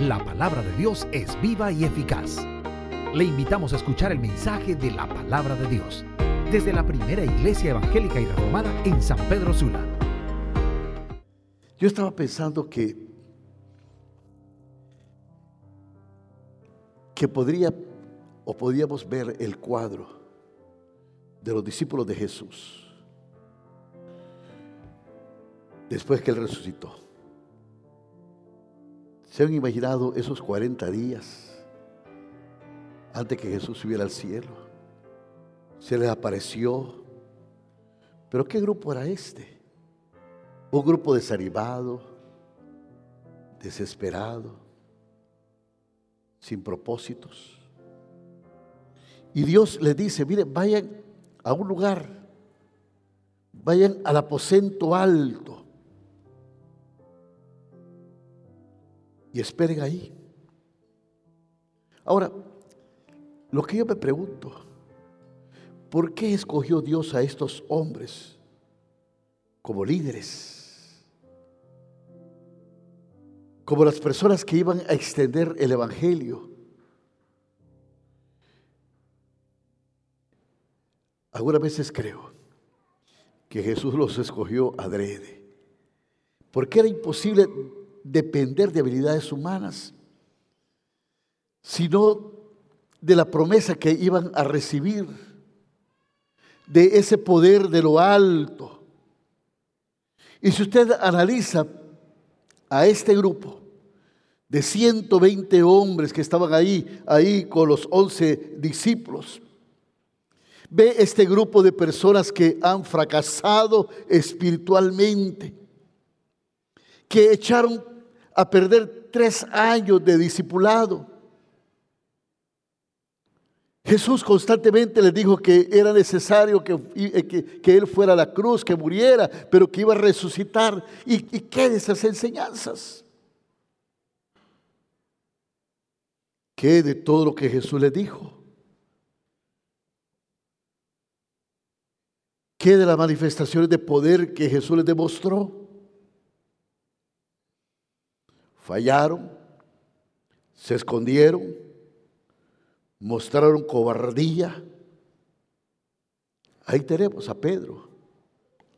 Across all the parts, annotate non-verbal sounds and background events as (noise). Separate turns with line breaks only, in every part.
La palabra de Dios es viva y eficaz. Le invitamos a escuchar el mensaje de la palabra de Dios desde la primera iglesia evangélica y reformada en San Pedro Sula.
Yo estaba pensando que que podría o podíamos ver el cuadro de los discípulos de Jesús después que él resucitó. ¿Se han imaginado esos 40 días antes que Jesús subiera al cielo? Se les apareció. ¿Pero qué grupo era este? Un grupo desanimado, desesperado, sin propósitos. Y Dios les dice, miren, vayan a un lugar, vayan al aposento alto y esperen ahí. Ahora, lo que yo me pregunto, ¿por qué escogió Dios a estos hombres como líderes? Como las personas que iban a extender el Evangelio. Algunas veces creo que Jesús los escogió adrede, porque era imposible depender de habilidades humanas, sino de la promesa que iban a recibir, de ese poder de lo alto. Y si usted analiza a este grupo de 120 hombres que estaban ahí, ahí con los 11 discípulos, ve este grupo de personas que han fracasado espiritualmente, que echaron a perder tres años de discipulado. Jesús constantemente les dijo que era necesario que, eh, que, Él fuera a la cruz, que muriera, pero que iba a resucitar. ¿Y, y qué de esas enseñanzas? ¿Qué de todo lo que Jesús les dijo? ¿Qué de las manifestaciones de poder que Jesús les demostró? Fallaron, se escondieron, mostraron cobardía. Ahí tenemos a Pedro,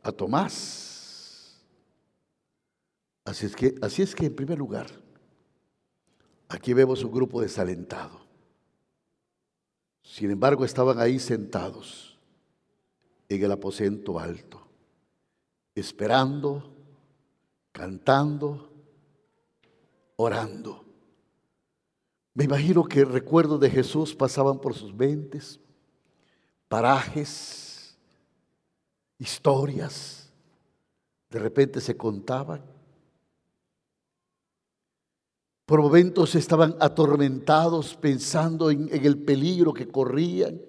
a Tomás. Así es que, así es que en primer lugar, aquí vemos un grupo desalentado. Sin embargo, estaban ahí sentados en el aposento alto, esperando, cantando, orando. Me imagino que recuerdos de Jesús pasaban por sus mentes, parajes, historias, de repente se contaban. Por momentos estaban atormentados pensando en, en el peligro que corrían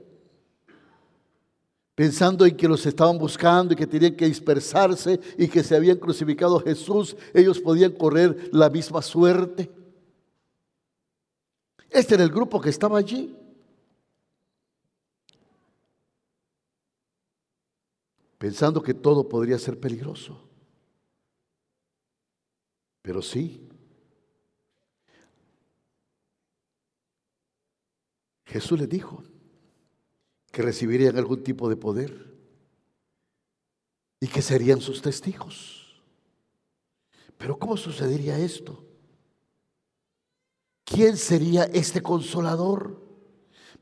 pensando en que los estaban buscando y que tenían que dispersarse y que se habían crucificado a Jesús, ellos podían correr la misma suerte. Este era el grupo que estaba allí. Pensando que todo podría ser peligroso. Pero sí. Jesús les dijo, que recibirían algún tipo de poder y que serían sus testigos. Pero ¿cómo sucedería esto? ¿Quién sería este consolador?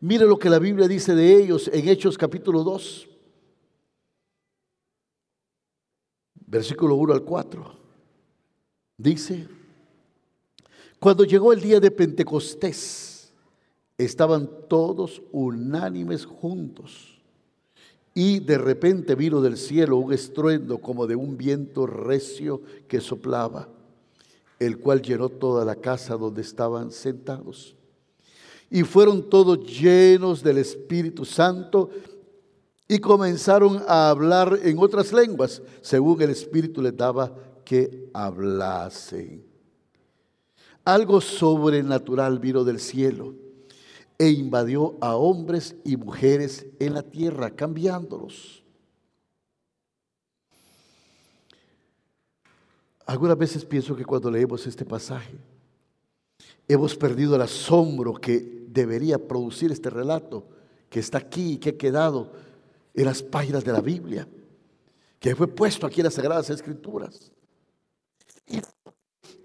Mire lo que la Biblia dice de ellos en Hechos capítulo 2, versículo 1 al 4. Dice, cuando llegó el día de Pentecostés, estaban todos unánimes juntos. Y de repente vino del cielo un estruendo como de un viento recio que soplaba, el cual llenó toda la casa donde estaban sentados. Y fueron todos llenos del Espíritu Santo y comenzaron a hablar en otras lenguas, según el Espíritu les daba que hablasen. Algo sobrenatural vino del cielo e invadió a hombres y mujeres en la tierra, cambiándolos. Algunas veces pienso que cuando leemos este pasaje, hemos perdido el asombro que debería producir este relato que está aquí y que ha quedado en las páginas de la Biblia, que fue puesto aquí en las Sagradas Escrituras.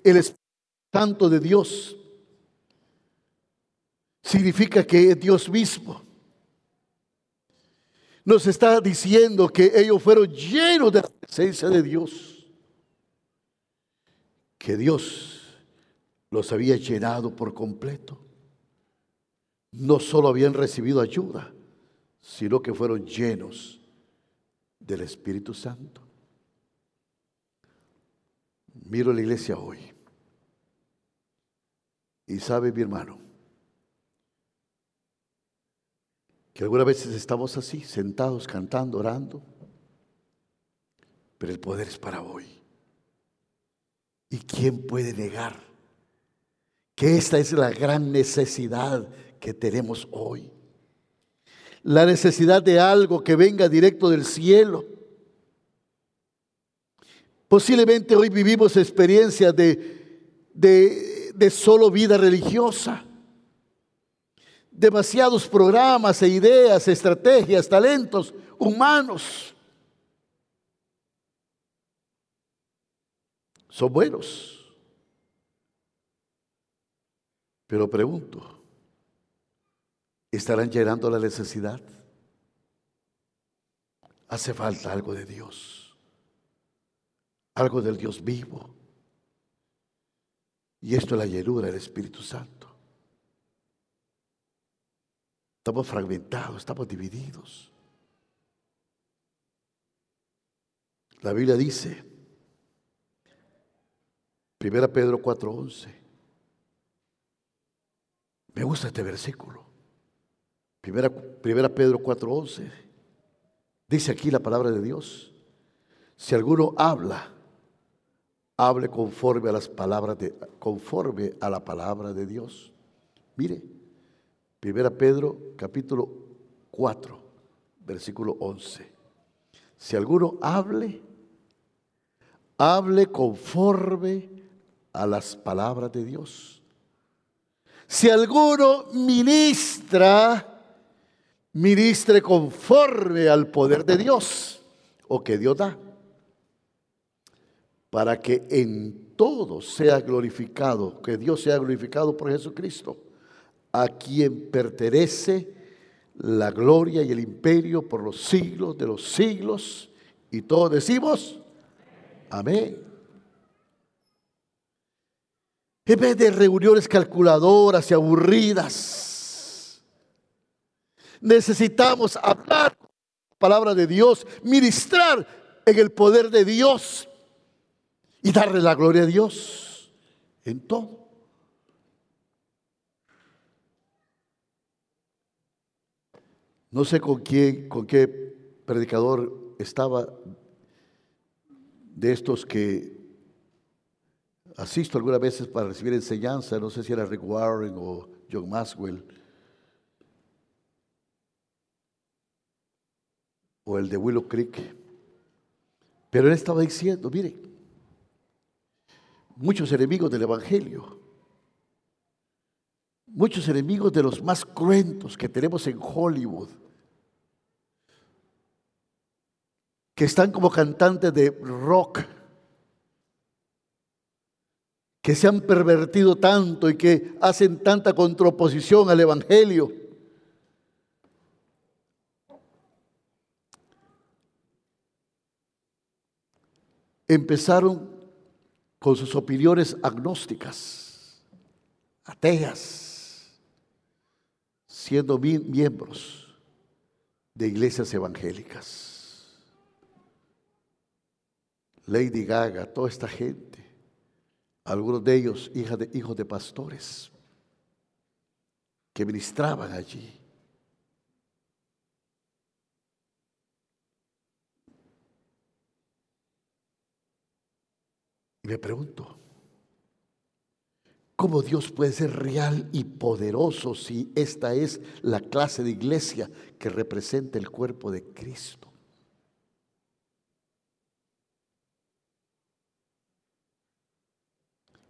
El Espíritu Santo de Dios significa que es Dios mismo. Nos está diciendo que ellos fueron llenos de la presencia de Dios. Que Dios los había llenado por completo. No solo habían recibido ayuda, sino que fueron llenos del Espíritu Santo. Miro la iglesia hoy. Y sabe mi hermano, que algunas veces estamos así, sentados, cantando, orando, pero el poder es para hoy. ¿Y quién puede negar que esta es la gran necesidad que tenemos hoy? La necesidad de algo que venga directo del cielo. Posiblemente hoy vivimos experiencias de, de, de solo vida religiosa demasiados programas e ideas, estrategias, talentos humanos. Son buenos. Pero pregunto, ¿estarán llenando la necesidad? Hace falta algo de Dios, algo del Dios vivo. Y esto es la llenura del Espíritu Santo. Estamos fragmentados, estamos divididos. La Biblia dice, 1 Pedro 4:11, me gusta este versículo, 1 Pedro 4:11, dice aquí la palabra de Dios, si alguno habla, hable conforme a las palabras de, conforme a la palabra de Dios. Mire, Primera Pedro capítulo 4, versículo 11. Si alguno hable, hable conforme a las palabras de Dios. Si alguno ministra, ministre conforme al poder de Dios o que Dios da, para que en todo sea glorificado, que Dios sea glorificado por Jesucristo a quien pertenece la gloria y el imperio por los siglos de los siglos. Y todos decimos, amén. En vez de reuniones calculadoras y aburridas, necesitamos hablar la palabra de Dios, ministrar en el poder de Dios y darle la gloria a Dios en todo. No sé con quién, con qué predicador estaba de estos que asisto algunas veces para recibir enseñanza, no sé si era Rick Warren o John Maxwell, o el de Willow Creek. Pero él estaba diciendo, mire, muchos enemigos del Evangelio, muchos enemigos de los más cruentos que tenemos en Hollywood, que están como cantantes de rock, que se han pervertido tanto y que hacen tanta contraposición al Evangelio. Empezaron con sus opiniones agnósticas, ateas, siendo miembros de iglesias evangélicas. Lady Gaga, toda esta gente, algunos de ellos de, hijos de pastores, que ministraban allí. Y me pregunto, ¿cómo Dios puede ser real y poderoso si esta es la clase de iglesia que representa el cuerpo de Cristo?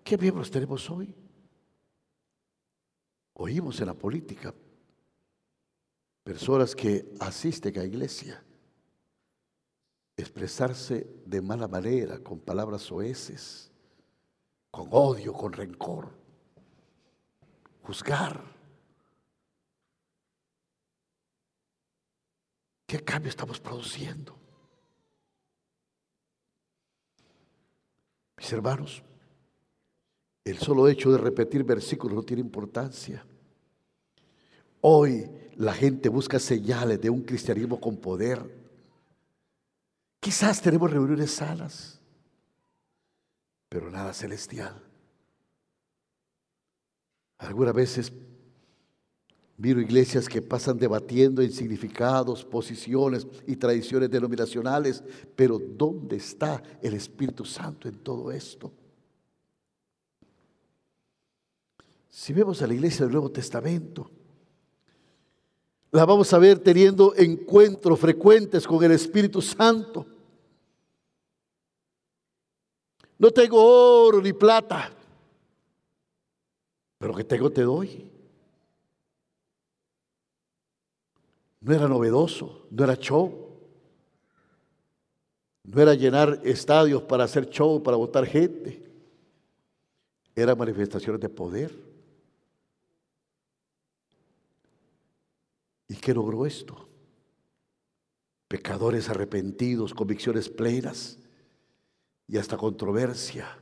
¿Qué miembros tenemos hoy? Oímos en la política personas que asisten a iglesia expresarse de mala manera, con palabras soeces, con odio, con rencor, juzgar. ¿Qué cambio estamos produciendo? Mis hermanos, el solo hecho de repetir versículos no tiene importancia. Hoy la gente busca señales de un cristianismo con poder. Quizás tenemos reuniones salas, pero nada celestial. Algunas veces miro iglesias que pasan debatiendo en significados, posiciones y tradiciones denominacionales, pero ¿dónde está el Espíritu Santo en todo esto? Si vemos a la iglesia del Nuevo Testamento, la vamos a ver teniendo encuentros frecuentes con el Espíritu Santo. No tengo oro ni plata, pero que tengo te doy. No era novedoso, no era show. No era llenar estadios para hacer show, para votar gente. Era manifestaciones de poder. ¿Y qué logró esto? Pecadores arrepentidos, convicciones plenas y hasta controversia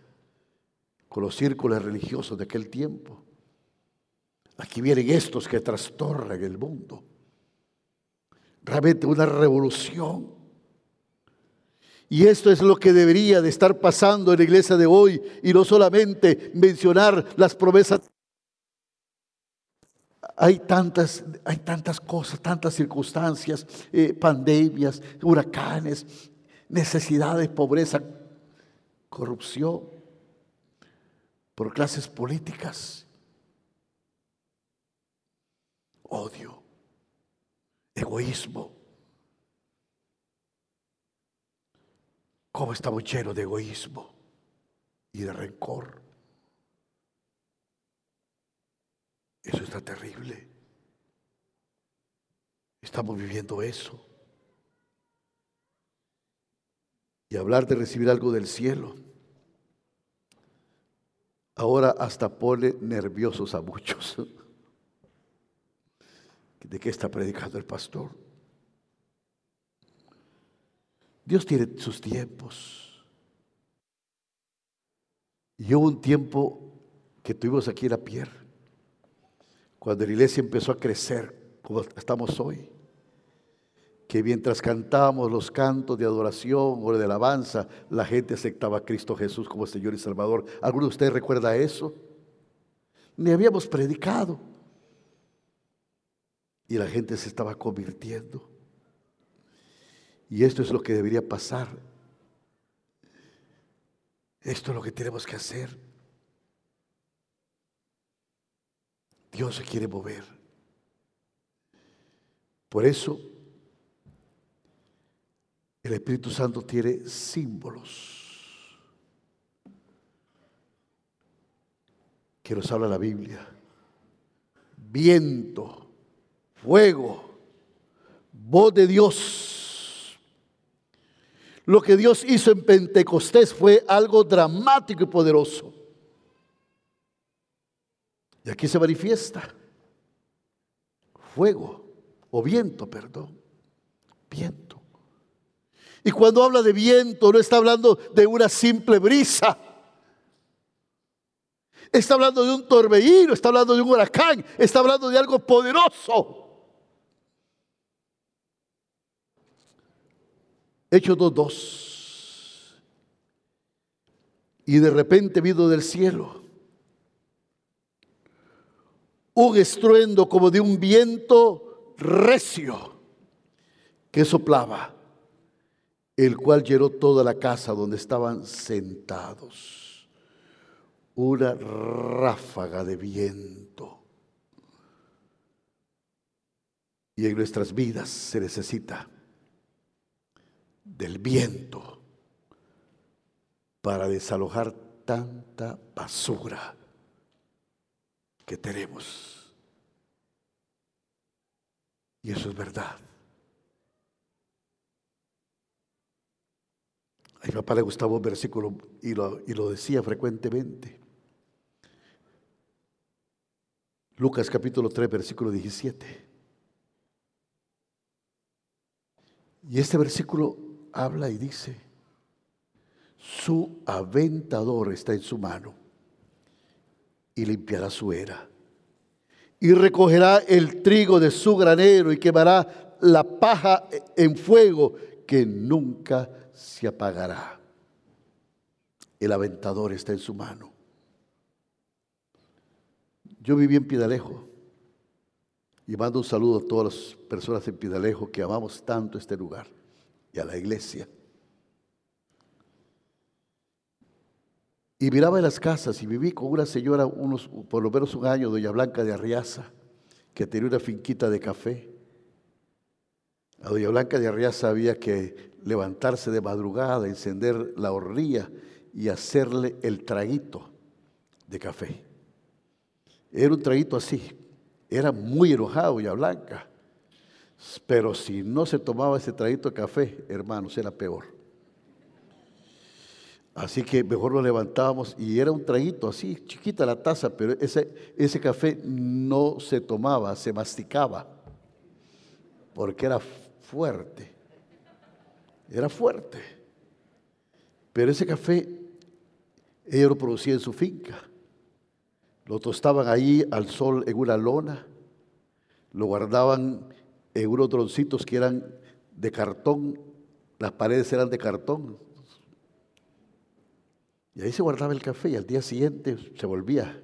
con los círculos religiosos de aquel tiempo. Aquí vienen estos que trastornan el mundo. Realmente una revolución. Y esto es lo que debería de estar pasando en la iglesia de hoy y no solamente mencionar las promesas hay tantas, hay tantas cosas, tantas circunstancias, eh, pandemias, huracanes, necesidades, pobreza, corrupción, por clases políticas, odio, egoísmo. ¿Cómo estamos llenos de egoísmo y de rencor? Eso está terrible. Estamos viviendo eso. Y hablar de recibir algo del cielo. Ahora hasta pone nerviosos a muchos. (laughs) ¿De qué está predicando el pastor? Dios tiene sus tiempos. Y hubo un tiempo que tuvimos aquí en la pierna cuando la iglesia empezó a crecer como estamos hoy, que mientras cantábamos los cantos de adoración o de alabanza, la gente aceptaba a Cristo Jesús como Señor y Salvador. ¿Alguno de ustedes recuerda eso? Ni habíamos predicado. Y la gente se estaba convirtiendo. Y esto es lo que debería pasar. Esto es lo que tenemos que hacer. Dios se quiere mover. Por eso el Espíritu Santo tiene símbolos que nos habla la Biblia. Viento, fuego, voz de Dios. Lo que Dios hizo en Pentecostés fue algo dramático y poderoso. Y aquí se manifiesta fuego o viento, perdón, viento. Y cuando habla de viento no está hablando de una simple brisa. Está hablando de un torbellino, está hablando de un huracán, está hablando de algo poderoso. Hechos 2.2. Y de repente vino del cielo un estruendo como de un viento recio que soplaba, el cual llenó toda la casa donde estaban sentados. Una ráfaga de viento. Y en nuestras vidas se necesita del viento para desalojar tanta basura que tenemos Y eso es verdad. A mi papá le gustaba un versículo y lo, y lo decía frecuentemente. Lucas capítulo 3, versículo 17. Y este versículo habla y dice, su aventador está en su mano y limpiará su era. Y recogerá el trigo de su granero y quemará la paja en fuego que nunca se apagará. El aventador está en su mano. Yo viví en Pidalejo y mando un saludo a todas las personas en Pidalejo que amamos tanto este lugar y a la iglesia. Y miraba en las casas y viví con una señora, unos, por lo menos un año, doña Blanca de Arriaza, que tenía una finquita de café. A doña Blanca de Arriaza había que levantarse de madrugada, encender la hornilla y hacerle el traguito de café. Era un traguito así. Era muy enojado doña Blanca. Pero si no se tomaba ese traguito de café, hermanos, era peor. Así que mejor lo levantábamos y era un traguito así, chiquita la taza, pero ese, ese café no se tomaba, se masticaba, porque era fuerte, era fuerte. Pero ese café ella lo producía en su finca, lo tostaban ahí al sol en una lona, lo guardaban en unos troncitos que eran de cartón, las paredes eran de cartón, y ahí se guardaba el café y al día siguiente se volvía.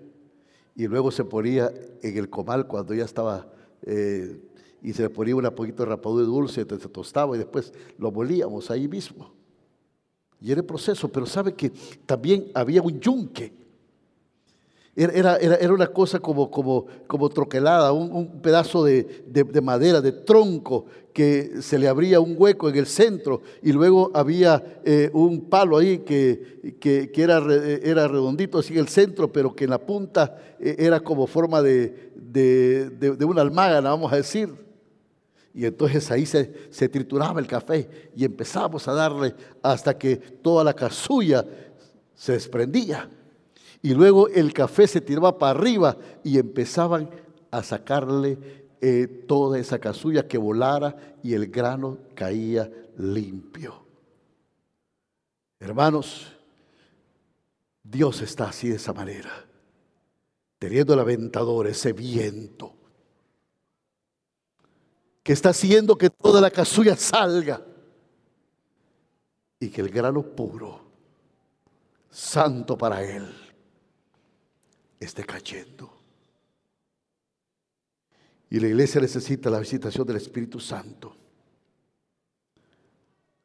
Y luego se ponía en el comal cuando ya estaba, eh, y se le ponía un poquito de rapadura dulce, se tostaba y después lo molíamos ahí mismo. Y era el proceso, pero sabe que también había un yunque era, era, una cosa como, como, como troquelada, un, pedazo de, madera, de tronco, que se le abría un hueco en el centro y luego había eh, un palo ahí que, que, era, era, redondito así en el centro, pero que en la punta eh, era como forma de, de, una almágana, vamos a decir. Y entonces ahí se, se trituraba el café y empezamos a darle hasta que toda la casulla se desprendía. Y luego el café se tiraba para arriba y empezaban a sacarle eh, toda esa casulla que volara y el grano caía limpio. Hermanos, Dios está así de esa manera, teniendo el aventador, ese viento, que está haciendo que toda la casulla salga y que el grano puro, santo para Él, esté cayendo. Y la iglesia necesita la visitación del Espíritu Santo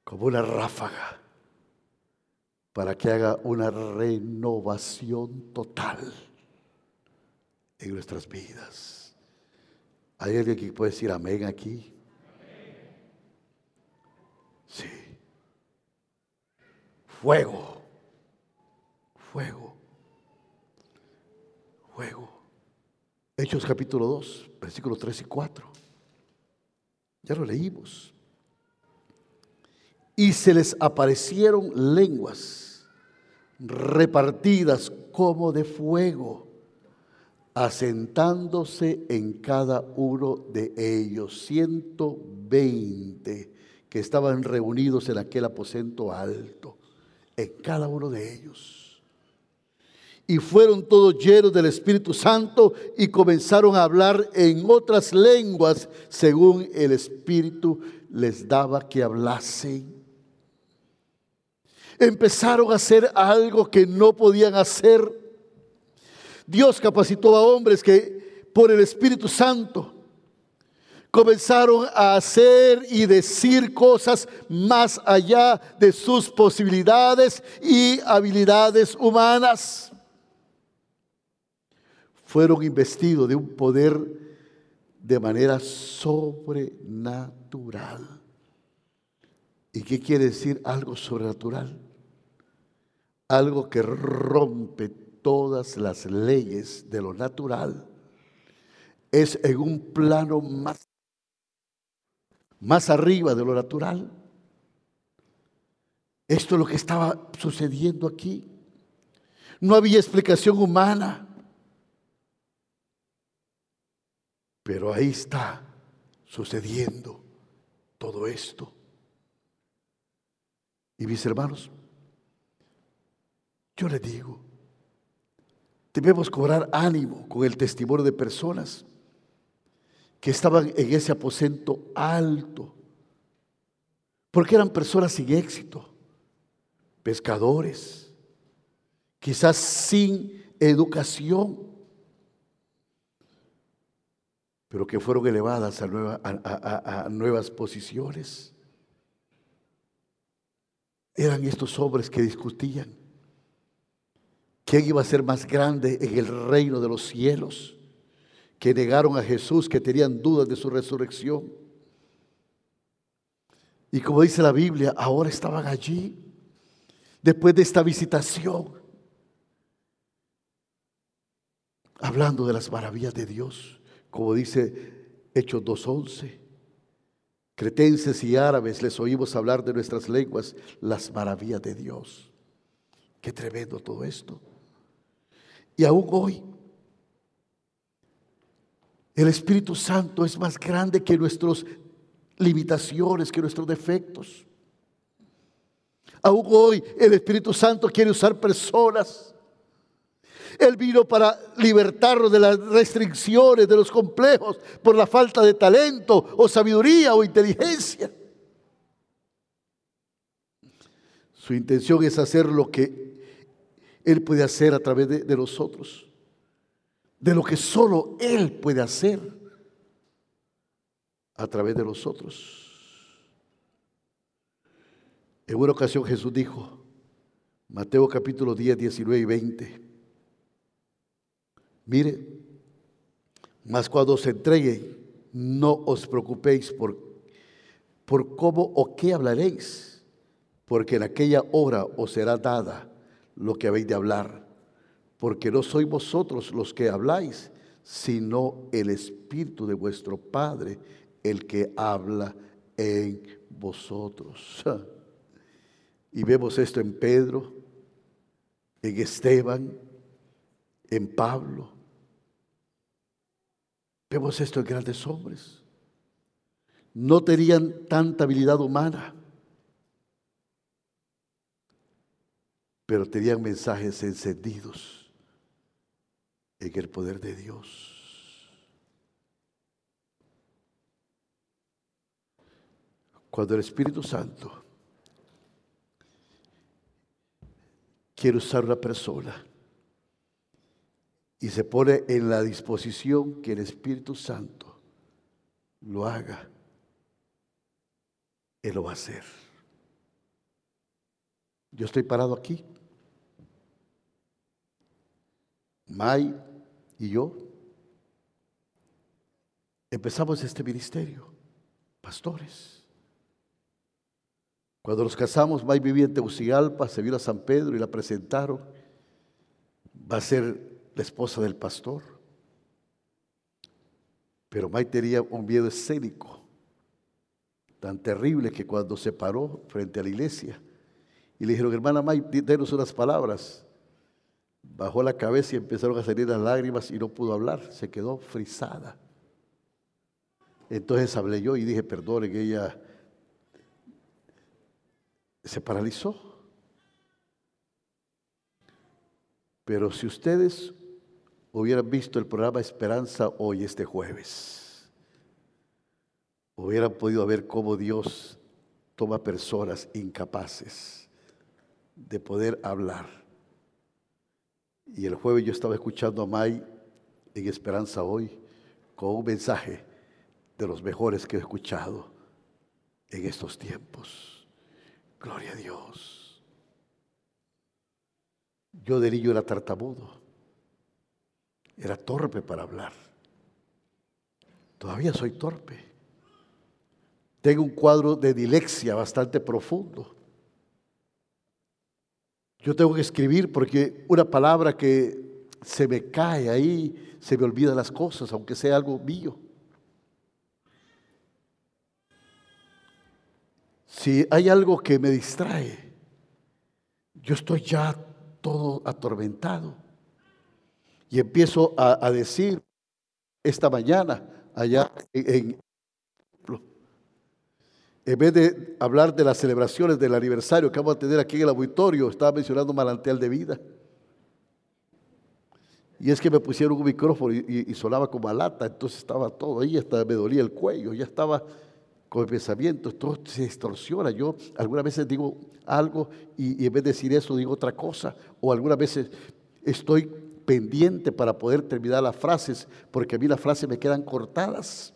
como una ráfaga para que haga una renovación total en nuestras vidas. ¿Hay alguien que puede decir amén aquí? Sí. Fuego. Fuego. Hechos capítulo 2, versículos 3 y 4. Ya lo leímos. Y se les aparecieron lenguas repartidas como de fuego, asentándose en cada uno de ellos, 120 que estaban reunidos en aquel aposento alto, en cada uno de ellos y fueron todos llenos del Espíritu Santo y comenzaron a hablar en otras lenguas según el Espíritu les daba que hablasen. Empezaron a hacer algo que no podían hacer. Dios capacitó a hombres que por el Espíritu Santo comenzaron a hacer y decir cosas más allá de sus posibilidades y habilidades humanas fueron investidos de un poder de manera sobrenatural. ¿Y qué quiere decir algo sobrenatural? Algo que rompe todas las leyes de lo natural. Es en un plano más más arriba de lo natural. Esto es lo que estaba sucediendo aquí. No había explicación humana. Pero ahí está sucediendo todo esto. Y mis hermanos, yo les digo, debemos cobrar ánimo con el testimonio de personas que estaban en ese aposento alto, porque eran personas sin éxito, pescadores, quizás sin educación, pero que fueron elevadas a, nuevas posiciones. Eran estos hombres que discutían quién iba a ser más grande en el reino de los cielos, que negaron a Jesús, que tenían dudas de su resurrección. Y como dice la Biblia, ahora estaban allí, después de esta visitación, hablando de las maravillas de Dios, como dice Hechos 2.11. Cretenses y árabes les oímos hablar de nuestras lenguas las maravillas de Dios. Qué tremendo todo esto. Y aún hoy, el Espíritu Santo es más grande que nuestras limitaciones, que nuestros defectos. Aún hoy el Espíritu Santo quiere usar personas él vino para libertarnos de las restricciones, de los complejos, por la falta de talento o sabiduría o inteligencia. Su intención es hacer lo que Él puede hacer a través de, nosotros, de lo que solo Él puede hacer a través de nosotros. En una ocasión Jesús dijo, Mateo capítulo 10, 19 y 20, Mire, mas cuando se entregue, no os preocupéis por, por cómo o qué hablaréis, porque en aquella hora os será dada lo que habéis de hablar, porque no sois vosotros los que habláis, sino el Espíritu de vuestro Padre, el que habla en vosotros. (laughs) Y vemos esto en Pedro, en Esteban, en Pablo, Vemos esto en grandes hombres. No tenían tanta habilidad humana, pero tenían mensajes encendidos en el poder de Dios. Cuando el Espíritu Santo quiere usar una persona, y se pone en la disposición que el Espíritu Santo lo haga, Él lo va a hacer. Yo estoy parado aquí. May y yo empezamos este ministerio, pastores. Cuando nos casamos, May vivía en Tegucigalpa, se vio a San Pedro y la presentaron. Va a ser la esposa del pastor. Pero May tenía un miedo escénico tan terrible que cuando se paró frente a la iglesia y le dijeron, hermana May, denos unas palabras, bajó la cabeza y empezaron a salir las lágrimas y no pudo hablar, se quedó frisada. Entonces hablé yo y dije, perdone que ella se paralizó. Pero si ustedes hubieran visto el programa Esperanza hoy, este jueves, hubieran podido ver cómo Dios toma personas incapaces de poder hablar. Y el jueves yo estaba escuchando a May en Esperanza hoy con un mensaje de los mejores que he escuchado en estos tiempos. Gloria a Dios. Yo de niño era tartamudo. Era torpe para hablar. Todavía soy torpe. Tengo un cuadro de dilexia bastante profundo. Yo tengo que escribir porque una palabra que se me cae ahí, se me olvida las cosas, aunque sea algo mío. si hay algo que me distrae, yo estoy ya todo atormentado. Y empiezo a, decir esta mañana allá en, en vez de hablar de las celebraciones del aniversario que vamos a tener aquí en el auditorio, estaba mencionando Malanteal de Vida. Y es que me pusieron un micrófono y, sonaba como a lata, entonces estaba todo ahí, hasta me dolía el cuello, ya estaba con el pensamiento, todo se distorsiona. Yo algunas veces digo algo y, y en vez de decir eso digo otra cosa, o algunas veces estoy pendiente para poder terminar las frases, porque a mí las frases me quedan cortadas.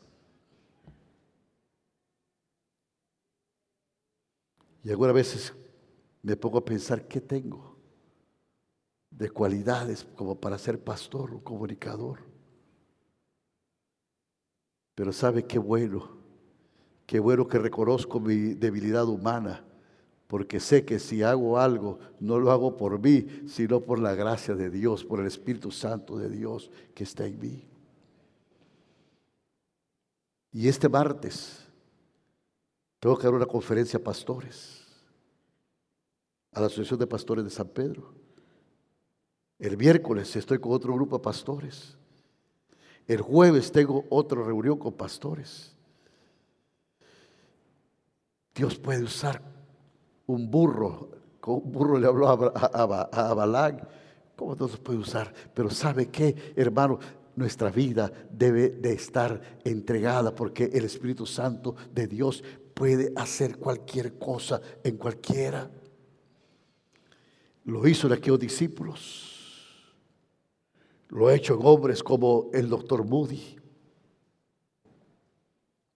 Y algunas veces me pongo a pensar, ¿qué tengo de cualidades como para ser pastor o comunicador? Pero sabe qué bueno, qué bueno que reconozco mi debilidad humana, porque sé que si hago algo, no lo hago por mí, sino por la gracia de Dios, por el Espíritu Santo de Dios que está en mí. Y este martes tengo que dar una conferencia a pastores, a la Asociación de Pastores de San Pedro. El miércoles estoy con otro grupo de pastores. El jueves tengo otra reunión con pastores. Dios puede usar un burro. Un burro le habló a, a. ¿Cómo Dios puede usar? Pero ¿sabe qué, hermano? Nuestra vida debe de estar entregada porque el Espíritu Santo de Dios puede hacer cualquier cosa en cualquiera. Lo hizo en aquellos discípulos. Lo ha hecho en hombres como el doctor Moody.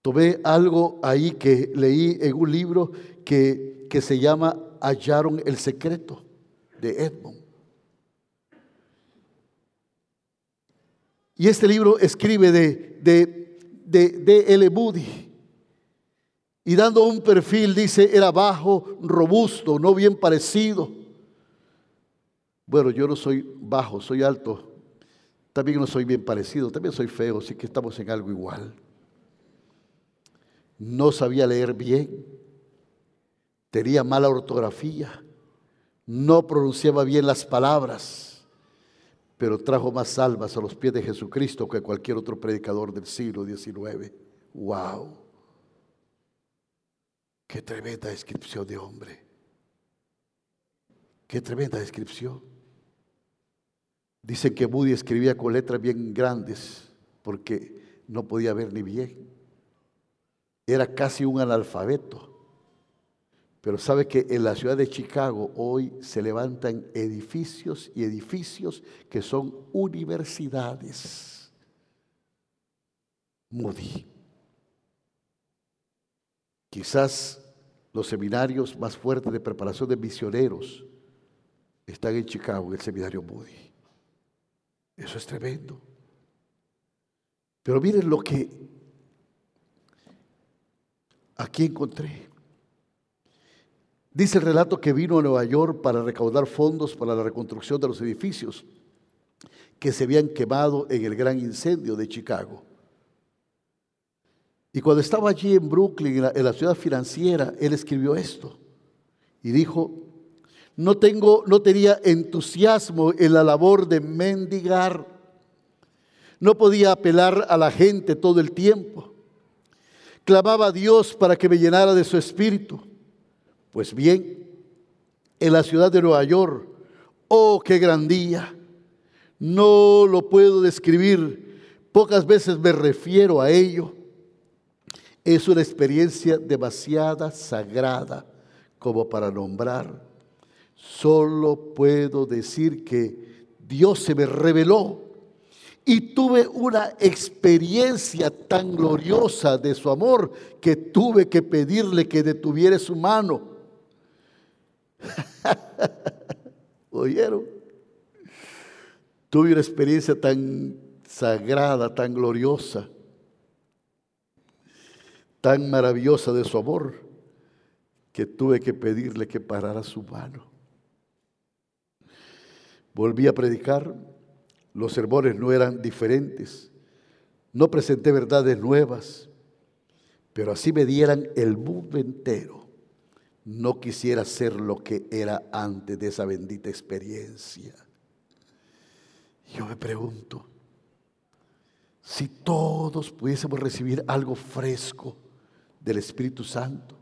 Tomé algo ahí que leí en un libro que, que se llama Hallaron el secreto de Edmond. Y este libro escribe de, de, de, de L. Moody y dando un perfil, dice, era bajo, robusto, no bien parecido. Bueno, yo no soy bajo, soy alto. También no soy bien parecido, también soy feo, así que estamos en algo igual. No sabía leer bien, tenía mala ortografía, no pronunciaba bien las palabras, pero trajo más almas a los pies de Jesucristo que cualquier otro predicador del siglo XIX. ¡Wow! Qué tremenda descripción de hombre. Qué tremenda descripción. Dicen que Moody escribía con letras bien grandes porque no podía ver ni bien. Era casi un analfabeto. Pero sabe que en la ciudad de Chicago hoy se levantan edificios y edificios que son universidades. Moody. Quizás los seminarios más fuertes de preparación de misioneros están en Chicago, en el seminario Moody. Eso es tremendo. Pero miren lo que aquí encontré. Dice el relato que vino a Nueva York para recaudar fondos para la reconstrucción de los edificios que se habían quemado en el gran incendio de Chicago. Y cuando estaba allí en Brooklyn, en la, ciudad financiera, él escribió esto. Y dijo, no, tengo, no tenía entusiasmo en la labor de mendigar. No podía apelar a la gente todo el tiempo. Clamaba a Dios para que me llenara de su espíritu. Pues bien, en la ciudad de Nueva York, oh, qué gran día. No lo puedo describir. Pocas veces me refiero a ello es una experiencia demasiada sagrada como para nombrar. Solo puedo decir que Dios se me reveló y tuve una experiencia tan gloriosa de su amor que tuve que pedirle que detuviera su mano. (laughs) ¿Oyeron? Tuve una experiencia tan sagrada, tan gloriosa tan maravillosa de su amor que tuve que pedirle que parara su mano. Volví a predicar, los sermones no eran diferentes, no presenté verdades nuevas, pero así me dieran el mundo entero. No quisiera ser lo que era antes de esa bendita experiencia. Yo me pregunto, si todos pudiésemos recibir algo fresco del Espíritu Santo,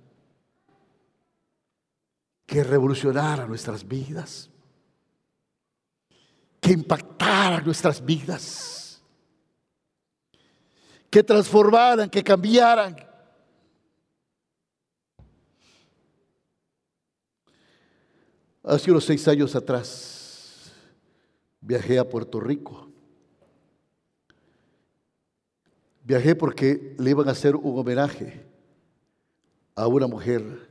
que revolucionara nuestras vidas, que impactara nuestras vidas, que transformaran, que cambiaran. Hace unos seis años atrás viajé a Puerto Rico. Viajé porque le iban a hacer un homenaje a una mujer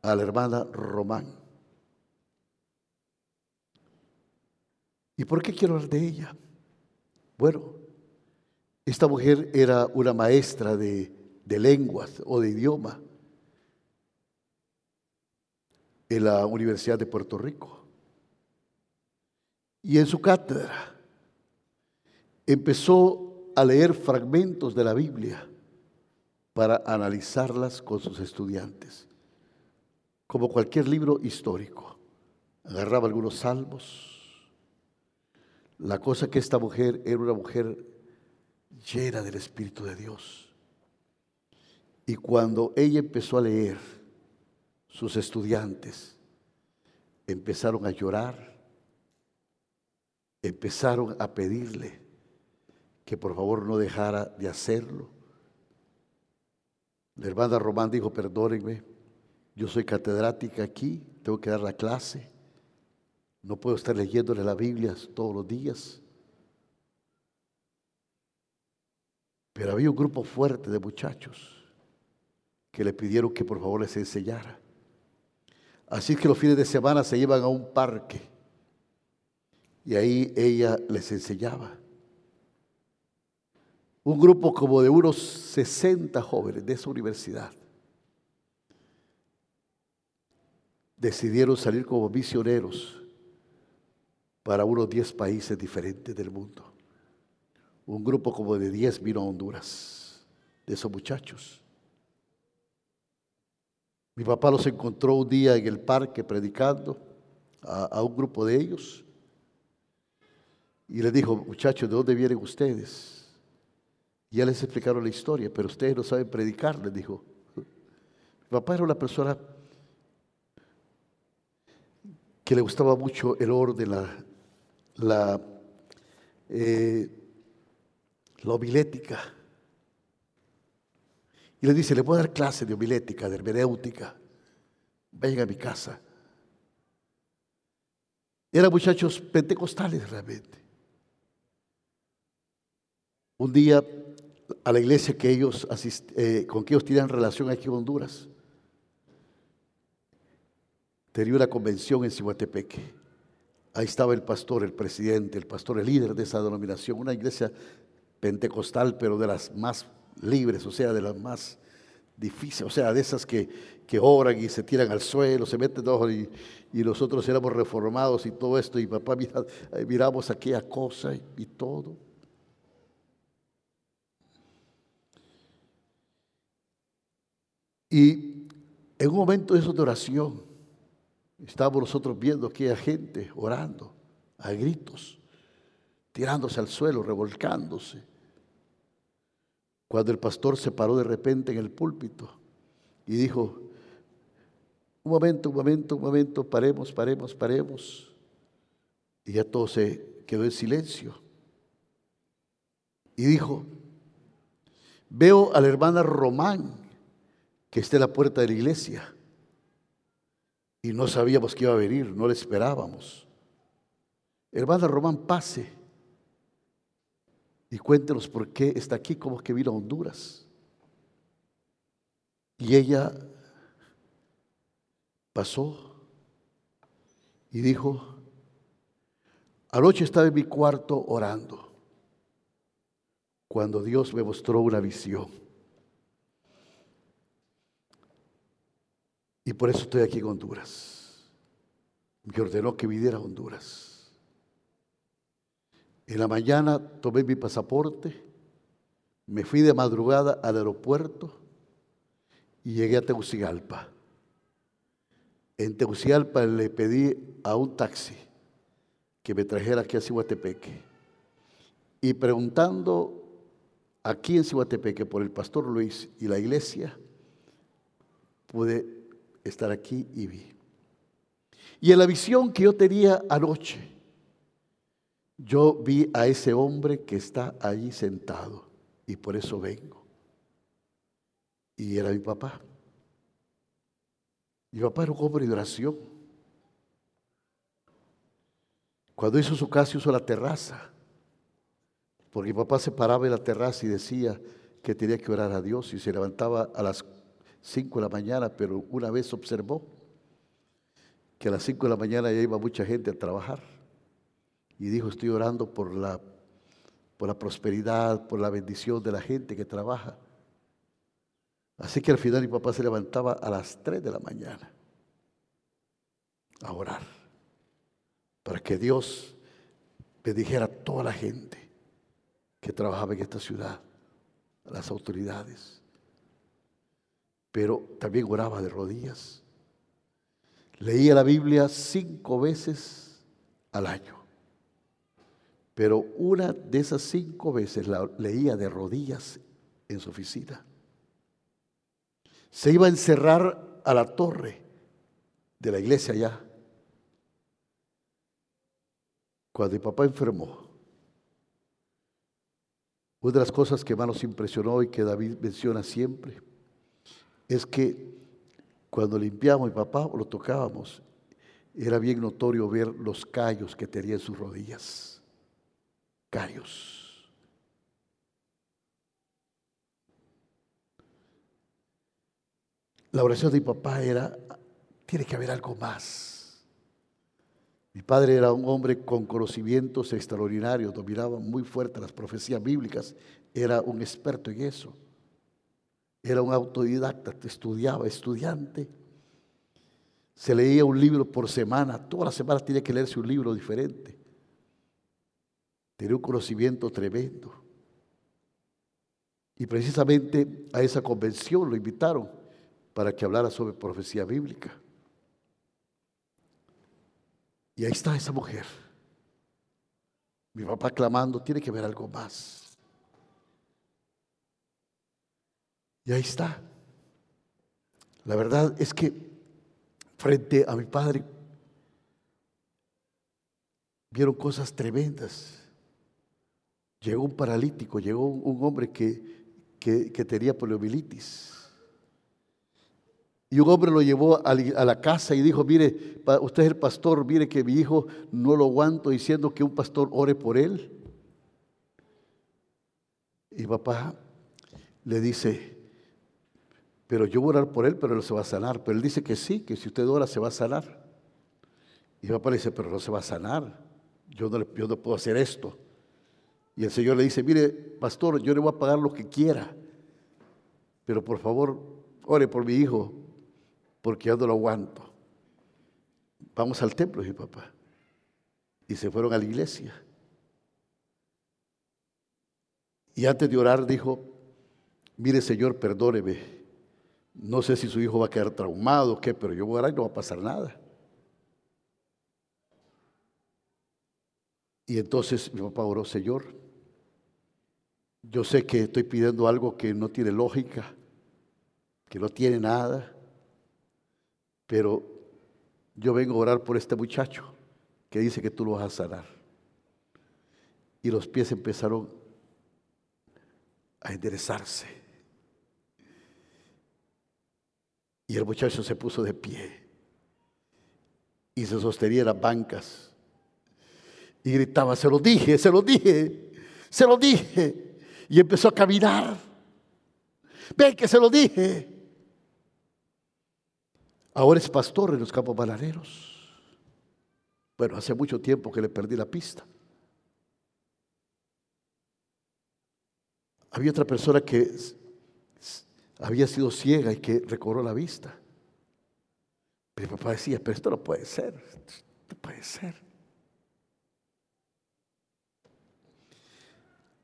a la hermana Román. ¿Y por qué quiero hablar de ella? Bueno, esta mujer era una maestra de, de lenguas o de idioma en la Universidad de Puerto Rico. Y en su cátedra empezó a leer fragmentos de la Biblia para analizarlas con sus estudiantes como cualquier libro histórico. Agarraba algunos salmos. La cosa que esta mujer era una mujer llena del Espíritu de Dios. Y cuando ella empezó a leer, sus estudiantes empezaron a llorar, empezaron a pedirle que por favor no dejara de hacerlo. La hermana Román dijo, perdónenme, yo soy catedrática aquí, tengo que dar la clase. No puedo estar leyéndole la Biblia todos los días. Pero había un grupo fuerte de muchachos que le pidieron que por favor les enseñara. Así que los fines de semana se iban a un parque y ahí ella les enseñaba. Un grupo como de unos 60 jóvenes de esa universidad decidieron salir como misioneros para unos 10 países diferentes del mundo. Un grupo como de 10 vino a Honduras, de esos muchachos. Mi papá los encontró un día en el parque predicando a, un grupo de ellos y les dijo, muchachos, ¿de dónde vienen ustedes? Ya les explicaron la historia, pero ustedes no saben predicar, les dijo. Mi papá era una persona que le gustaba mucho el orden, la, la, eh, la. Y le dice, le voy a dar clase de homilética, de hermenéutica. Vayan a mi casa. Eran muchachos pentecostales realmente. Un día a la iglesia que ellos eh, con que ellos tenían relación aquí en Honduras, tenía una convención en Cihuatepeque. Ahí estaba el pastor, el presidente, el pastor, el líder de esa denominación, una iglesia pentecostal, pero de las más libres, o sea, de las más difíciles, o sea, de esas que, que oran y se tiran al suelo, se meten dos y, y nosotros éramos reformados y todo esto, y papá mira, miramos aquella cosa y, y todo. Y en un momento de eso de oración, Estábamos nosotros viendo aquella gente orando a gritos, tirándose al suelo, revolcándose. Cuando el pastor se paró de repente en el púlpito y dijo, un momento, un momento, un momento, paremos, paremos, paremos. Y ya todo se quedó en silencio. Y dijo, veo a la hermana Román que está en la puerta de la iglesia y no sabíamos que iba a venir, no le esperábamos. Hermana Román, pase y cuéntenos por qué está aquí, como que vino a Honduras. Y ella pasó y dijo, anoche estaba en mi cuarto orando, cuando Dios me mostró una visión. Y por eso estoy aquí en Honduras. Me ordenó que viniera a Honduras. En la mañana tomé mi pasaporte, me fui de madrugada al aeropuerto y llegué a Tegucigalpa. En Tegucigalpa le pedí a un taxi que me trajera aquí a Cihuatepeque. Y preguntando aquí en Cihuatepeque por el pastor Luis y la iglesia, pude estar aquí y vi. Y en la visión que yo tenía anoche, yo vi a ese hombre que está allí sentado y por eso vengo. Y era mi papá. Mi papá era un hombre de oración. Cuando hizo su casa, hizo la terraza. Porque mi papá se paraba en la terraza y decía que tenía que orar a Dios y se levantaba a las 5 de la mañana, pero una vez observó que a las 5 de la mañana ya iba mucha gente a trabajar. Y dijo, estoy orando por la, por la prosperidad, por la bendición de la gente que trabaja. Así que al final mi papá se levantaba a las 3 de la mañana a orar para que Dios bendijera a toda la gente que trabajaba en esta ciudad, a las autoridades. Pero también oraba de rodillas. Leía la Biblia cinco veces al año. Pero una de esas cinco veces la leía de rodillas en su oficina. Se iba a encerrar a la torre de la iglesia allá. Cuando mi papá enfermó, una de las cosas que más nos impresionó y que David menciona siempre es que cuando limpiamos a mi papá o lo tocábamos, era bien notorio ver los callos que tenía en sus rodillas. Callos. La oración de mi papá era, tiene que haber algo más. Mi padre era un hombre con conocimientos extraordinarios, dominaba muy fuerte las profecías bíblicas, era un experto en eso. Era un autodidacta, estudiaba, estudiante. Se leía un libro por semana, todas las semanas tenía que leerse un libro diferente. Tenía un conocimiento tremendo. Y precisamente a esa convención lo invitaron para que hablara sobre profecía bíblica. Y ahí está esa mujer. Mi papá clamando, tiene que ver algo más. Y ahí está. La verdad es que frente a mi padre vieron cosas tremendas. Llegó un paralítico, llegó un hombre que, que, tenía poliomielitis y un hombre lo llevó a la casa y dijo, mire, usted es el pastor, mire que mi hijo no lo aguanto diciendo que un pastor ore por él. Y papá le dice, pero yo voy a orar por él, pero no se va a sanar. Pero él dice que sí, que si usted ora se va a sanar. Y papá le dice, pero no se va a sanar. Yo no, yo no puedo hacer esto. Y el Señor le dice, mire, pastor, yo le voy a pagar lo que quiera. Pero por favor, ore por mi hijo, porque ya no lo aguanto. Vamos al templo, mi papá. Y se fueron a la iglesia. Y antes de orar dijo, mire Señor, perdóneme. No sé si su hijo va a quedar traumado o qué, pero yo voy a orar y no va a pasar nada. Y entonces mi papá oró, Señor, yo sé que estoy pidiendo algo que no tiene lógica, que no tiene nada, pero yo vengo a orar por este muchacho que dice que tú lo vas a sanar. Y los pies empezaron a enderezarse. Y el muchacho se puso de pie y se sostenía en las bancas y gritaba, se lo dije, se lo dije, se lo dije. Y empezó a caminar. Ven que se lo dije. Ahora es pastor en los campos bananeros. Bueno, hace mucho tiempo que le perdí la pista. Había otra persona que había sido ciega y que recobró la vista. Mi papá decía, pero esto no puede ser, no puede ser.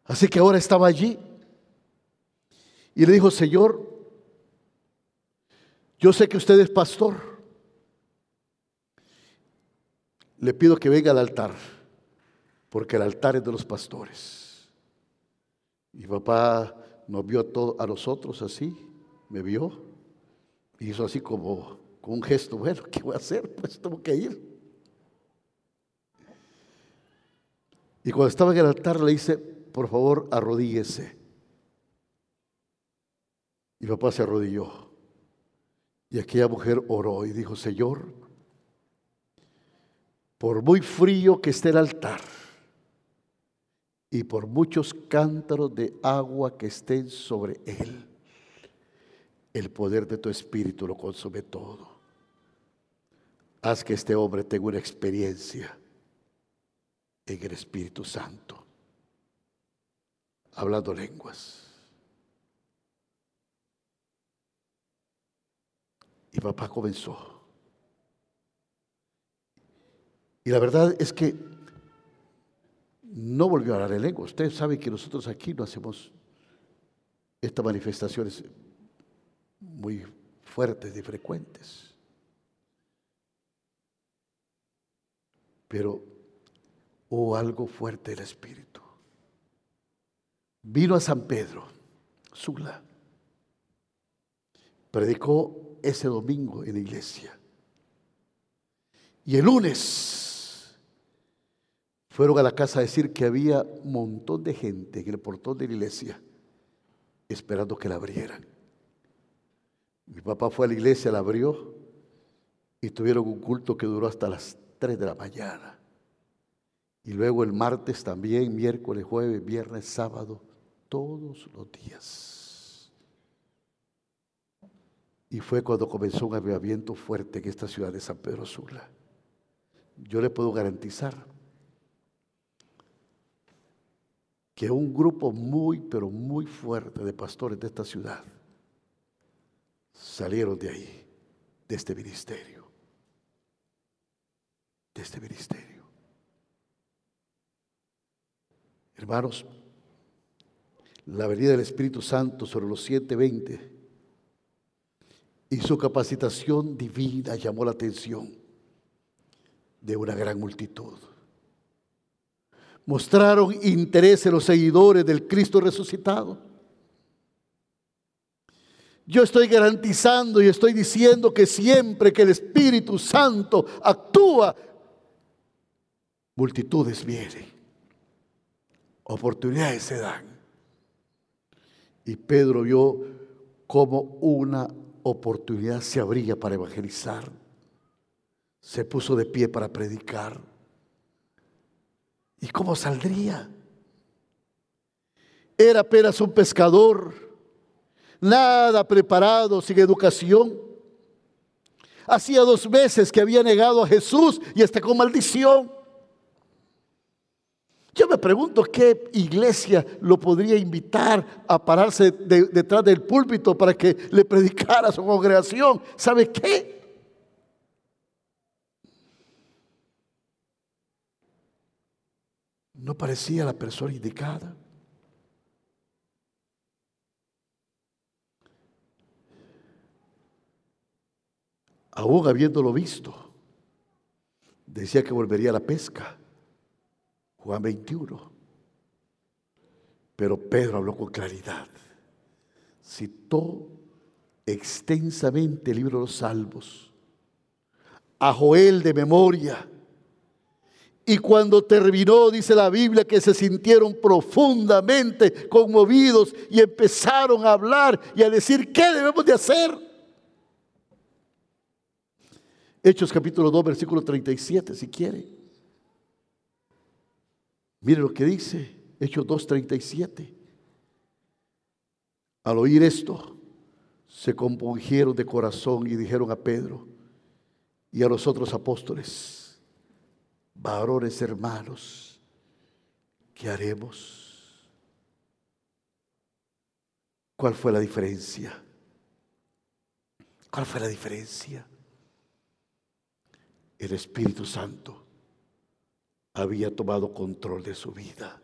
Así que ahora estaba allí y le dijo, Señor, yo sé que usted es pastor. le pido que venga al altar, porque el altar es de los pastores. Y papá nos vio a, todos, a nosotros así, me vio, y hizo así como con un gesto, bueno, ¿qué voy a hacer? Pues tengo que ir. Y cuando estaba en el altar le dice, por favor, arrodíguese. Y papá se arrodilló. Y aquella mujer oró y dijo, Señor, por muy frío que esté el altar y por muchos cántaros de agua que estén sobre él, el poder de tu espíritu lo consume todo. Haz que este hombre tenga una experiencia en el Espíritu Santo, hablando lenguas. Y papá comenzó. Y la verdad es que no volvió a hablar en lengua. Ustedes saben que nosotros aquí no hacemos estas manifestaciones muy fuertes y frecuentes. Pero hubo algo fuerte del Espíritu. Vino a San Pedro, Sula. Predicó ese domingo en la iglesia. Y el lunes fueron a la casa a decir que había un montón de gente en el portón de la iglesia esperando que la abrieran. Mi papá fue a la iglesia, la abrió y tuvieron un culto que duró hasta las 3 de la mañana. Y luego el martes también, miércoles, jueves, viernes, sábado, todos los días. Y fue cuando comenzó un avivamiento fuerte en esta ciudad de San Pedro Sula. Yo le puedo garantizar que un grupo muy, pero muy fuerte de pastores de esta ciudad salieron de ahí, de este ministerio de este ministerio. Hermanos, la venida del Espíritu Santo sobre los 720 y su capacitación divina llamó la atención de una gran multitud. Mostraron interés en los seguidores del Cristo resucitado. Yo estoy garantizando y estoy diciendo que siempre que el Espíritu Santo actúa multitudes vienen, oportunidades se dan. Y Pedro vio como una oportunidad se abría para evangelizar. Se puso de pie para predicar. ¿Y cómo saldría? Era apenas un pescador, nada preparado, sin educación. Hacía dos meses que había negado a Jesús y hasta con maldición. Yo me pregunto qué iglesia lo podría invitar a pararse detrás del púlpito para que le predicara a su congregación. ¿Sabe qué? No parecía la persona indicada. Aún habiéndolo visto, decía que volvería a la pesca. Juan 21. Pero Pedro habló con claridad. Citó extensamente el libro de los Salmos. A Joel de memoria. Y cuando terminó, dice la Biblia, que se sintieron profundamente conmovidos y empezaron a hablar y a decir, ¿qué debemos de hacer? Hechos capítulo 2, versículo 37, si quiere. Mire lo que dice Hechos 2.37. Al oír esto, se compungieron de corazón y dijeron a Pedro y a los otros apóstoles, varones hermanos, ¿qué haremos? ¿Cuál fue la diferencia? ¿Cuál fue la diferencia? El Espíritu Santo había tomado control de su vida.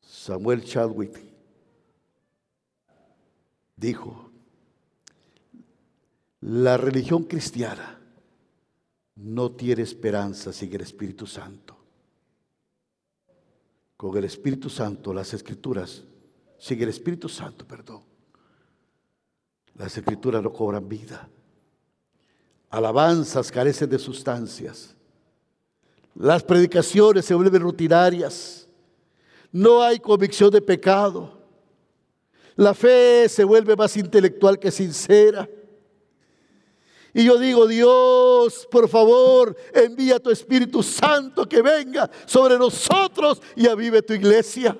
Samuel Chadwick dijo, la religión cristiana no tiene esperanza sin el Espíritu Santo. Con el Espíritu Santo, las escrituras, sin el Espíritu Santo, perdón, las escrituras no cobran vida. Alabanzas carecen de sustancias. Las predicaciones se vuelven rutinarias. No hay convicción de pecado. La fe se vuelve más intelectual que sincera. Y yo digo, Dios, por favor, envía tu Espíritu Santo que venga sobre nosotros y avive tu iglesia.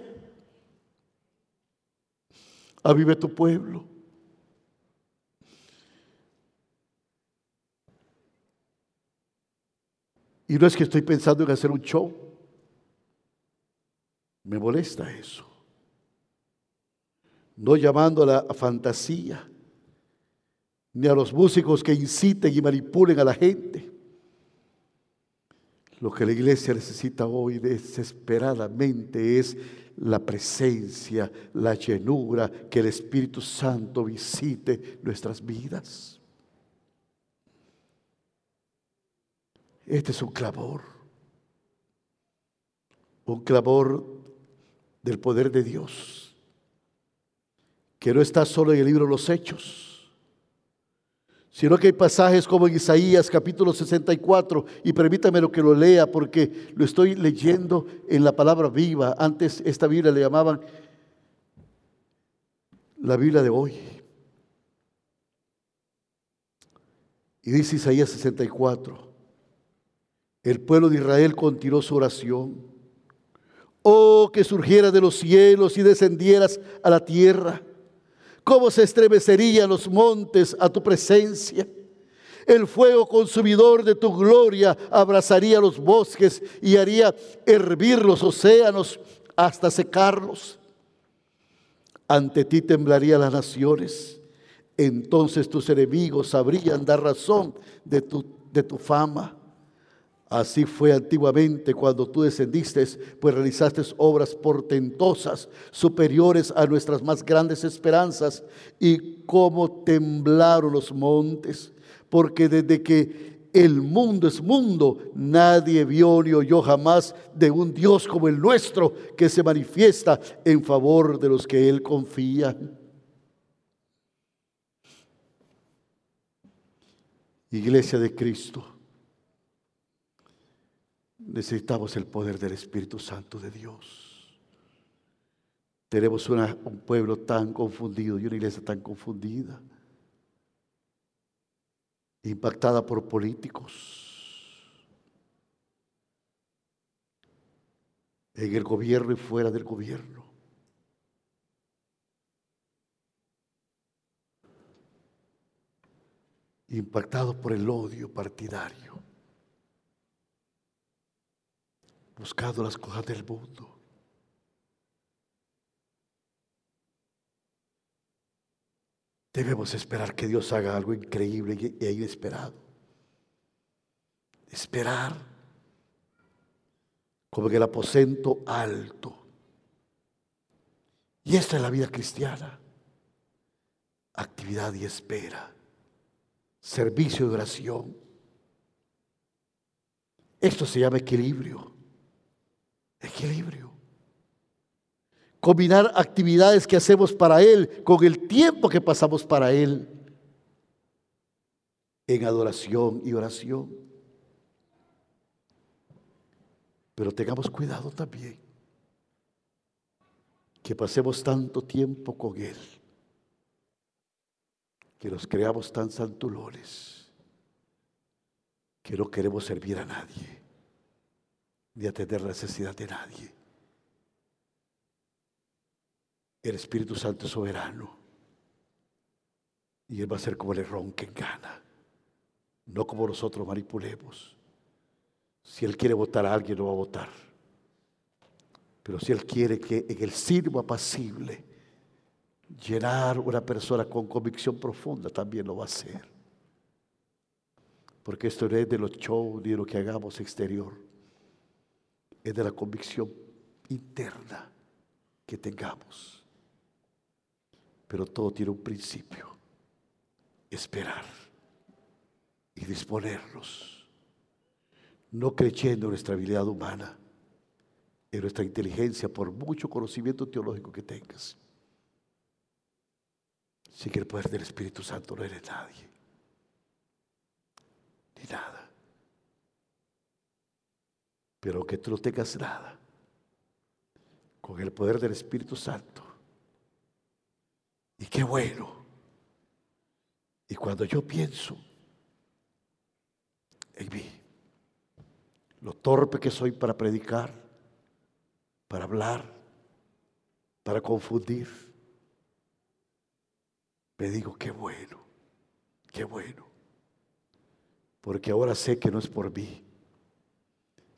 Avive tu pueblo. Y no es que estoy pensando en hacer un show. Me molesta eso. No llamando a la fantasía ni a los músicos que inciten y manipulen a la gente. Lo que la iglesia necesita hoy desesperadamente es la presencia, la llenura, que el Espíritu Santo visite nuestras vidas. Este es un clamor, un clamor del poder de Dios, que no está solo en el libro de los Hechos sino que hay pasajes como en Isaías capítulo 64, y permítame lo que lo lea porque lo estoy leyendo en la palabra viva. Antes esta Biblia le llamaban la Biblia de hoy. Y dice Isaías 64, el pueblo de Israel continuó su oración. Oh, que surgiera de los cielos y descendieras a la tierra cómo se estremecerían los montes a tu presencia. El fuego consumidor de tu gloria abrazaría los bosques y haría hervir los océanos hasta secarlos. Ante ti temblarían las naciones. Entonces tus enemigos sabrían dar razón de tu, de tu fama. Así fue antiguamente cuando tú descendiste, pues realizaste obras portentosas, superiores a nuestras más grandes esperanzas, y cómo temblaron los montes, porque desde que el mundo es mundo, nadie vio ni oyó jamás de un Dios como el nuestro, que se manifiesta en favor de los que Él confía. Iglesia de Cristo necesitamos el poder del Espíritu Santo de Dios. Tenemos un pueblo tan confundido y una iglesia tan confundida, impactada por políticos, en el gobierno y fuera del gobierno. Impactado por el odio partidario. Buscado las cosas del mundo. Debemos esperar que Dios haga algo increíble e inesperado. Esperar como en el aposento alto. Y esta es la vida cristiana. Actividad y espera. Servicio de oración. Esto se llama equilibrio. Equilibrio. Combinar actividades que hacemos para Él con el tiempo que pasamos para Él en adoración y oración. Pero tengamos cuidado también que pasemos tanto tiempo con Él, que nos creamos tan santulones, que no queremos servir a nadie ni atender la necesidad de nadie. El Espíritu Santo es soberano. Y Él va a ser como el ronque en gana. No como nosotros manipulemos. Si Él quiere votar a alguien, lo va a votar. Pero si Él quiere que en el sirvo apacible llenar una persona con convicción profunda, también lo va a hacer. Porque esto no es de los shows ni de lo que hagamos exterior es de la convicción interna que tengamos. Pero todo tiene un principio. Esperar y disponernos no creyendo en nuestra habilidad humana, en nuestra inteligencia, por mucho conocimiento teológico que tengas. Sin que el poder del Espíritu Santo no eres nadie, ni nada. Pero que tú no tengas nada, con el poder del Espíritu Santo. Y qué bueno. Y cuando yo pienso en mí, lo torpe que soy para predicar, para hablar, para confundir, me digo, qué bueno, qué bueno. Porque ahora sé que no es por mí,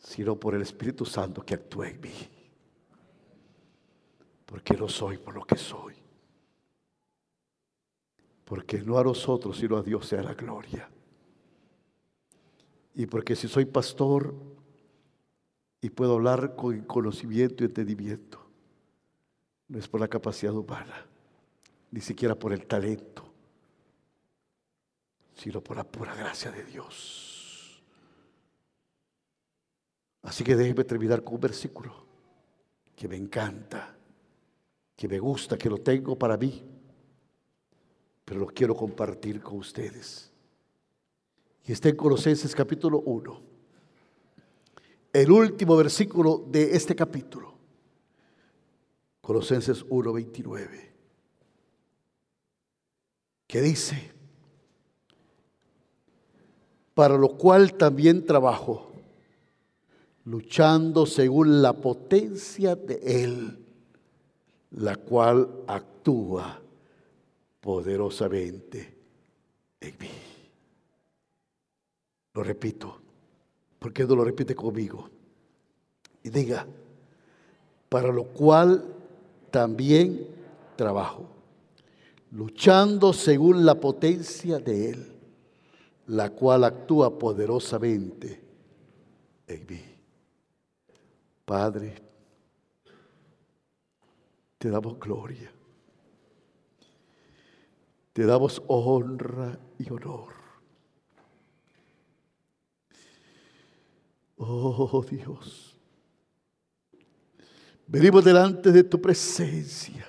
sino por el Espíritu Santo que actúa en mí. Porque no soy por lo que soy. Porque no a nosotros, sino a Dios sea la gloria. Y porque si soy pastor y puedo hablar con conocimiento y entendimiento, no es por la capacidad humana, ni siquiera por el talento, sino por la pura gracia de Dios. Así que déjeme terminar con un versículo que me encanta, que me gusta, que lo tengo para mí, pero lo quiero compartir con ustedes y está en Colosenses capítulo 1. El último versículo de este capítulo. Colosenses 1, 29. Que dice, para lo cual también trabajo, luchando según la potencia de Él, la cual actúa poderosamente en mí. Lo repito, porque no lo repite conmigo. Y diga, para lo cual también trabajo, luchando según la potencia de Él, la cual actúa poderosamente en mí. Padre, te damos gloria, te damos honra y honor. Oh Dios, venimos delante de tu presencia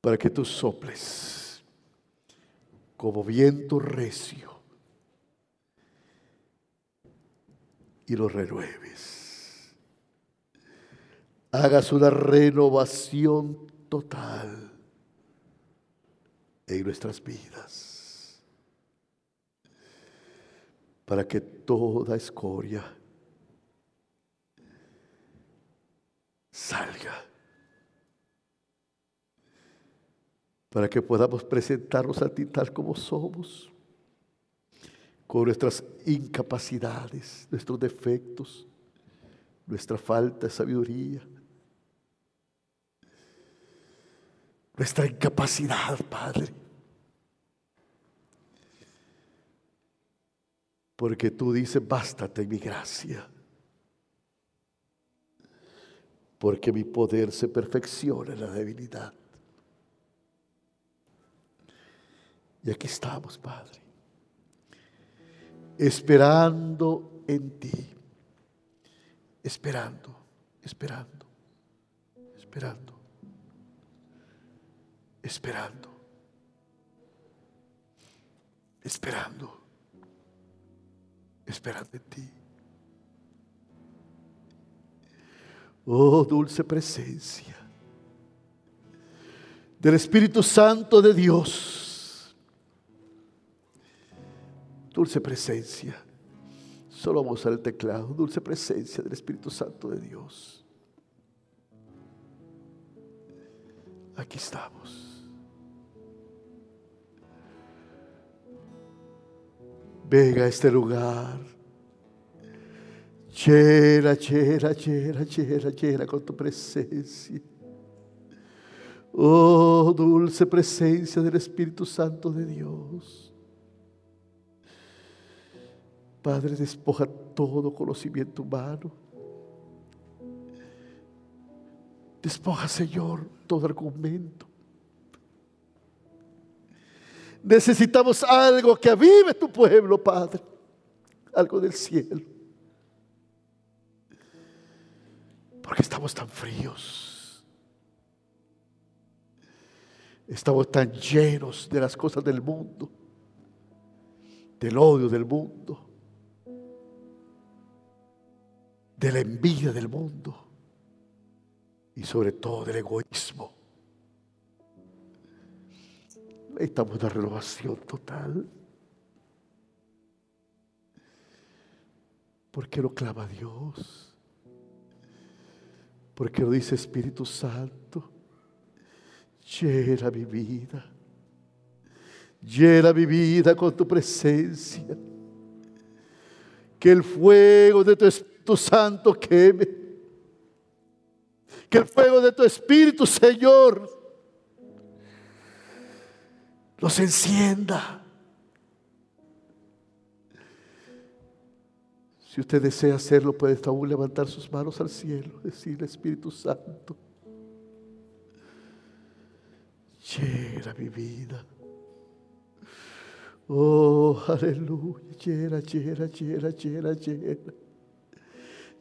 para que tú soples como viento recio y lo renueves. Hagas una renovación total en nuestras vidas. para que toda escoria salga. Para que podamos presentarnos a ti tal como somos, con nuestras incapacidades, nuestros defectos, nuestra falta de sabiduría, nuestra incapacidad, Padre. Porque tú dices, bástate mi gracia. Porque mi poder se perfecciona en la debilidad. Y aquí estamos, Padre. Esperando en ti. Esperando, esperando, esperando, esperando, esperando esperando en ti. Oh, dulce presencia del Espíritu Santo de Dios. Dulce presencia. Solo vamos a el teclado. Dulce presencia del Espíritu Santo de Dios. Aquí estamos. Venga a este lugar. Llena, llena, llena, llena, llena con tu presencia. Oh, dulce presencia del Espíritu Santo de Dios. Padre, despoja todo conocimiento humano. Despoja, Señor, todo argumento. Necesitamos algo que avive tu pueblo, Padre. Algo del cielo. Porque estamos tan fríos. Estamos tan llenos de las cosas del mundo. Del odio del mundo. De la envidia del mundo. Y sobre todo del egoísmo. Necesitamos una renovación total. ¿Por qué lo clama Dios? Porque lo dice Espíritu Santo. Llena mi vida. Llena mi vida con tu presencia. Que el fuego de tu Espíritu Santo queme. Que el fuego de tu Espíritu, Señor, los encienda. Si usted desea hacerlo, puede aún levantar sus manos al cielo, decirle Espíritu Santo, llena mi vida. Oh, aleluya, llena, llena, llena, llena, llena.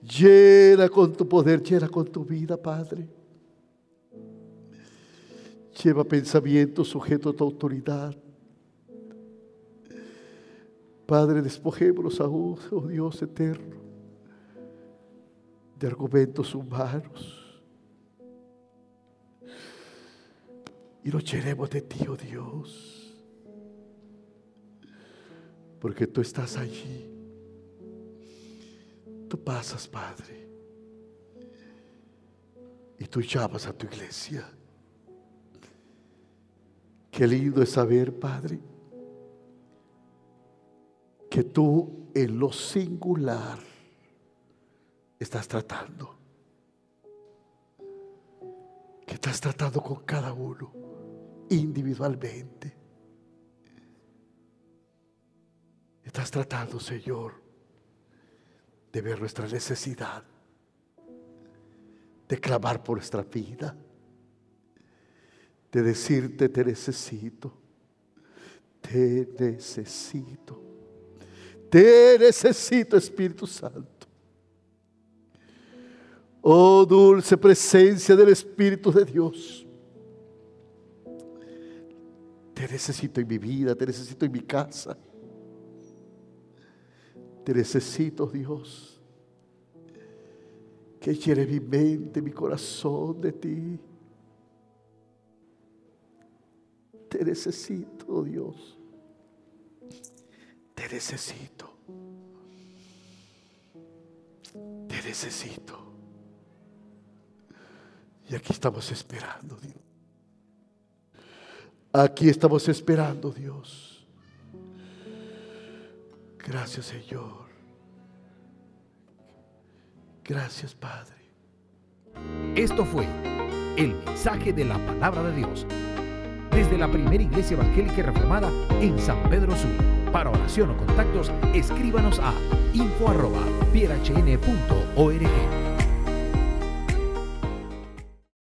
Llena con tu poder, llena con tu vida, Padre. Lleva pensamientos sujetos a tu autoridad. Padre, despojémonos aún, oh Dios eterno, de argumentos humanos. Y nos llenemos de ti, oh Dios. Porque tú estás allí. Tú pasas, Padre. Y tú llamas a tu iglesia. Qué lindo es saber, Padre, que tú en lo singular estás tratando. Que estás tratando con cada uno individualmente. Estás tratando, Señor, de ver nuestra necesidad, de clamar por nuestra vida, de decirte te necesito, te necesito. Te necesito, Espíritu Santo. Oh dulce presencia del Espíritu de Dios. Te necesito en mi vida, te necesito en mi casa. Te necesito, Dios. Que llene mi mente, mi corazón de ti. Te necesito, Dios. Te necesito. Te necesito. Y aquí estamos esperando, Dios. Aquí estamos esperando, Dios. Gracias, Señor. Gracias, Padre.
Esto fue el mensaje de la palabra de Dios desde la primera iglesia evangélica reformada en San Pedro Sur. Para oración o contactos, escríbanos a info.pierhn.org.